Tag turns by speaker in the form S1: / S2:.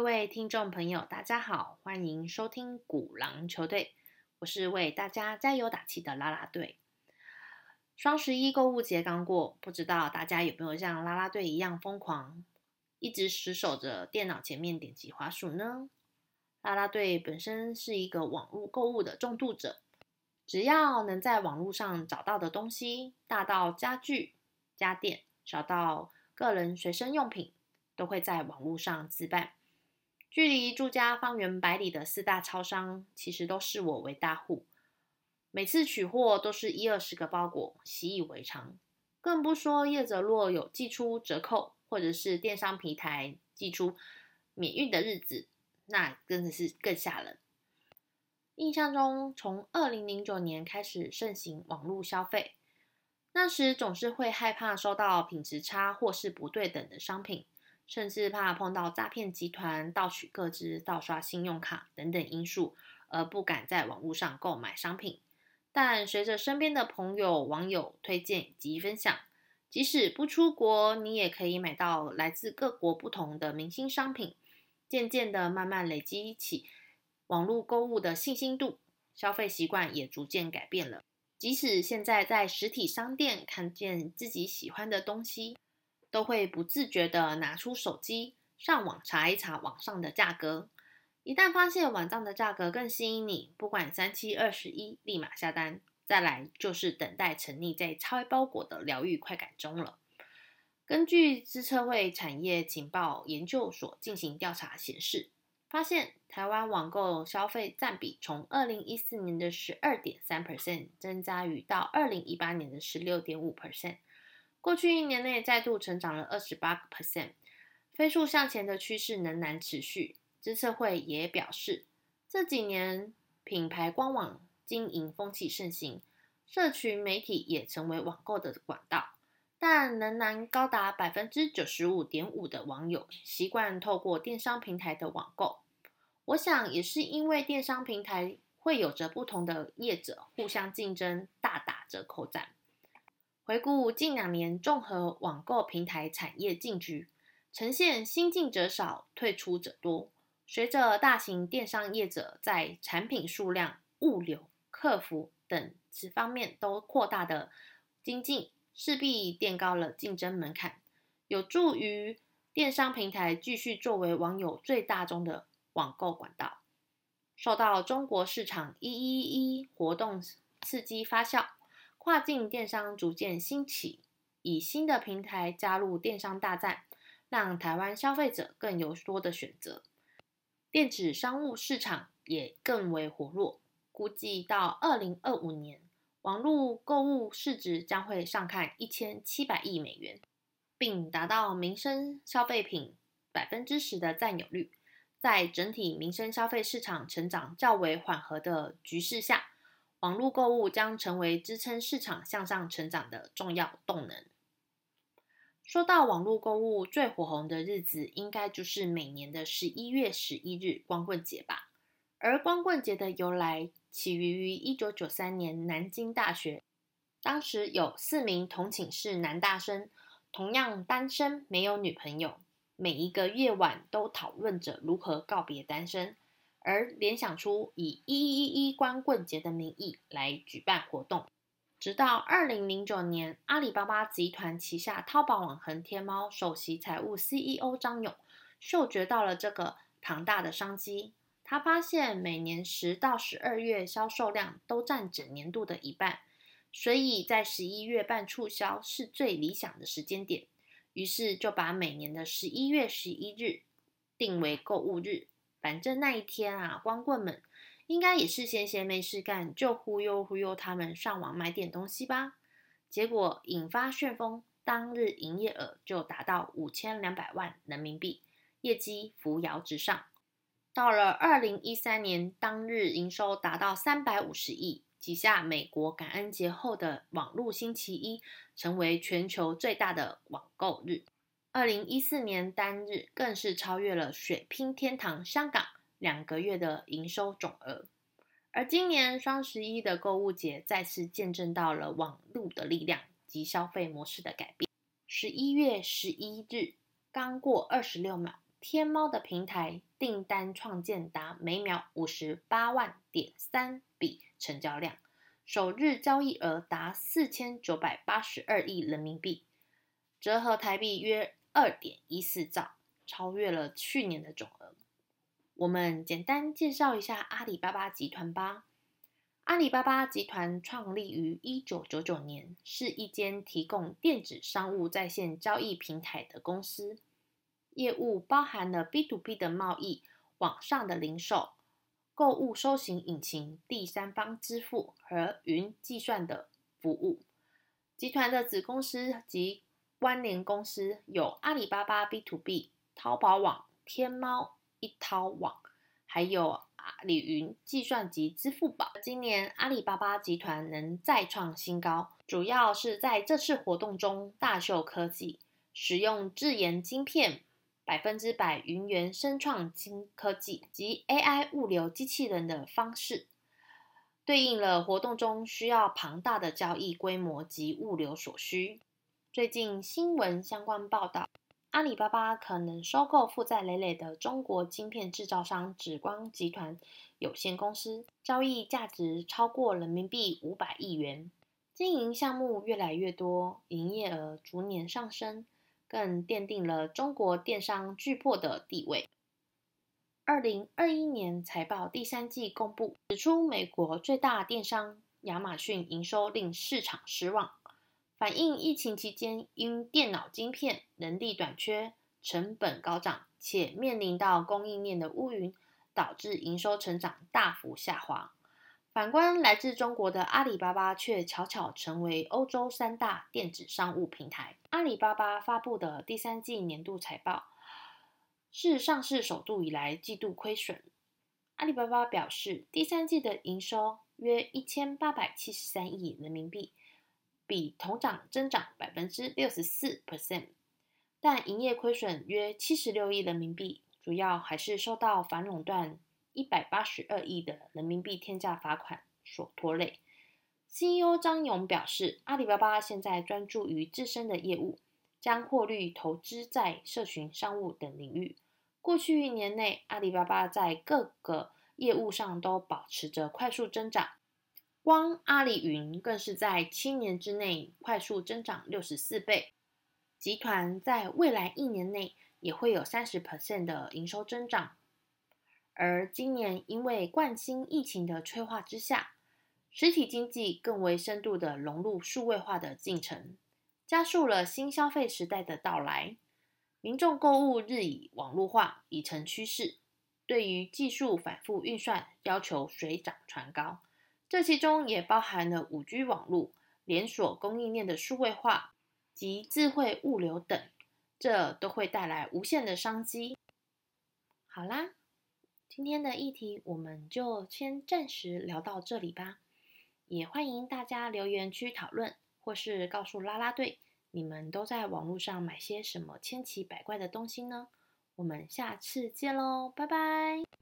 S1: 各位听众朋友，大家好，欢迎收听鼓狼球队，我是为大家加油打气的啦啦队。双十一购物节刚过，不知道大家有没有像啦啦队一样疯狂，一直死守着电脑前面点击滑鼠呢？啦啦队本身是一个网络购物的重度者，只要能在网络上找到的东西，大到家具、家电，小到个人随身用品，都会在网络上自办。距离住家方圆百里的四大超商，其实都视我为大户。每次取货都是一二十个包裹，习以为常。更不说业者若有寄出折扣，或者是电商平台寄出免运的日子，那真的是更吓人。印象中，从二零零九年开始盛行网络消费，那时总是会害怕收到品质差或是不对等的商品。甚至怕碰到诈骗集团盗取个资、盗刷信用卡等等因素，而不敢在网络上购买商品。但随着身边的朋友、网友推荐及分享，即使不出国，你也可以买到来自各国不同的明星商品。渐渐的，慢慢累积起网络购物的信心度，消费习惯也逐渐改变了。即使现在在实体商店看见自己喜欢的东西，都会不自觉的拿出手机上网查一查网上的价格，一旦发现网站的价格更吸引你，不管三七二十一，立马下单。再来就是等待沉溺在拆包裹的疗愈快感中了。根据资策会产业情报研究所进行调查显示，发现台湾网购消费占比从二零一四年的十二点三 percent 增加于到二零一八年的十六点五 percent。过去一年内再度成长了二十八个 percent，飞速向前的趋势仍然持续。知策会也表示，这几年品牌官网经营风气盛行，社群媒体也成为网购的管道，但仍然高达百分之九十五点五的网友习惯透过电商平台的网购。我想也是因为电商平台会有着不同的业者互相竞争，大打折扣战。回顾近两年综合网购平台产业进局，呈现新进者少、退出者多。随着大型电商业者在产品数量、物流、客服等此方面都扩大的精进，势必垫高了竞争门槛，有助于电商平台继续作为网友最大宗的网购管道。受到中国市场一一一活动刺激发酵。跨境电商逐渐兴起，以新的平台加入电商大战，让台湾消费者更有多的选择。电子商务市场也更为活络，估计到二零二五年，网络购物市值将会上看一千七百亿美元，并达到民生消费品百分之十的占有率。在整体民生消费市场成长较为缓和的局势下。网络购物将成为支撑市场向上成长的重要动能。说到网络购物最火红的日子，应该就是每年的十一月十一日光棍节吧。而光棍节的由来起于于一九九三年南京大学，当时有四名同寝室男大生，同样单身，没有女朋友，每一个夜晚都讨论着如何告别单身。而联想出以“一一一一光棍节”的名义来举办活动，直到二零零九年，阿里巴巴集团旗下淘宝网和天猫首席财务 CEO 张勇嗅觉到了这个庞大的商机。他发现每年十到十二月销售量都占整年度的一半，所以在十一月办促销是最理想的时间点。于是就把每年的十一月十一日定为购物日。反正那一天啊，光棍们应该也是闲闲没事干，就忽悠忽悠他们上网买点东西吧。结果引发旋风，当日营业额就达到五千两百万人民币，业绩扶摇直上。到了二零一三年，当日营收达到三百五十亿，挤下美国感恩节后的网络星期一，成为全球最大的网购日。二零一四年单日更是超越了水拼天堂香港两个月的营收总额，而今年双十一的购物节再次见证到了网络的力量及消费模式的改变。十一月十一日刚过二十六秒，天猫的平台订单创建达每秒五十八万点三笔成交量，首日交易额达四千九百八十二亿人民币，折合台币约二点一四兆，超越了去年的总额。我们简单介绍一下阿里巴巴集团吧。阿里巴巴集团创立于一九九九年，是一间提供电子商务在线交易平台的公司。业务包含了 B to B 的贸易、网上的零售、购物搜寻引擎、第三方支付和云计算的服务。集团的子公司及关联公司有阿里巴巴 B to B、淘宝网、天猫、一淘网，还有。阿里云计算及支付宝，今年阿里巴巴集团能再创新高，主要是在这次活动中大秀科技，使用自研晶片、百分之百云原生创新科技及 AI 物流机器人的方式，对应了活动中需要庞大的交易规模及物流所需。最近新闻相关报道。阿里巴巴可能收购负债累累的中国晶片制造商紫光集团有限公司，交易价值超过人民币五百亿元。经营项目越来越多，营业额逐年上升，更奠定了中国电商巨擘的地位。二零二一年财报第三季公布，指出美国最大电商亚马逊营收令市场失望。反映疫情期间因电脑晶片能力短缺、成本高涨，且面临到供应链的乌云，导致营收成长大幅下滑。反观来自中国的阿里巴巴，却巧巧成为欧洲三大电子商务平台。阿里巴巴发布的第三季年度财报是上市首度以来季度亏损。阿里巴巴表示，第三季的营收约一千八百七十三亿人民币。比同涨增长百分之六十四 percent，但营业亏损约七十六亿人民币，主要还是受到反垄断一百八十二亿的人民币天价罚款所拖累。CEO 张勇表示，阿里巴巴现在专注于自身的业务，将获利投资在社群商务等领域。过去一年内，阿里巴巴在各个业务上都保持着快速增长。光阿里云更是在七年之内快速增长六十四倍，集团在未来一年内也会有三十 percent 的营收增长。而今年因为冠心疫情的催化之下，实体经济更为深度的融入数位化的进程，加速了新消费时代的到来。民众购物日益网络化已成趋势，对于技术反复运算要求水涨船高。这其中也包含了五 G 网络、连锁供应链的数位化及智慧物流等，这都会带来无限的商机。好啦，今天的议题我们就先暂时聊到这里吧。也欢迎大家留言区讨论，或是告诉拉拉队，你们都在网络上买些什么千奇百怪的东西呢？我们下次见喽，拜拜。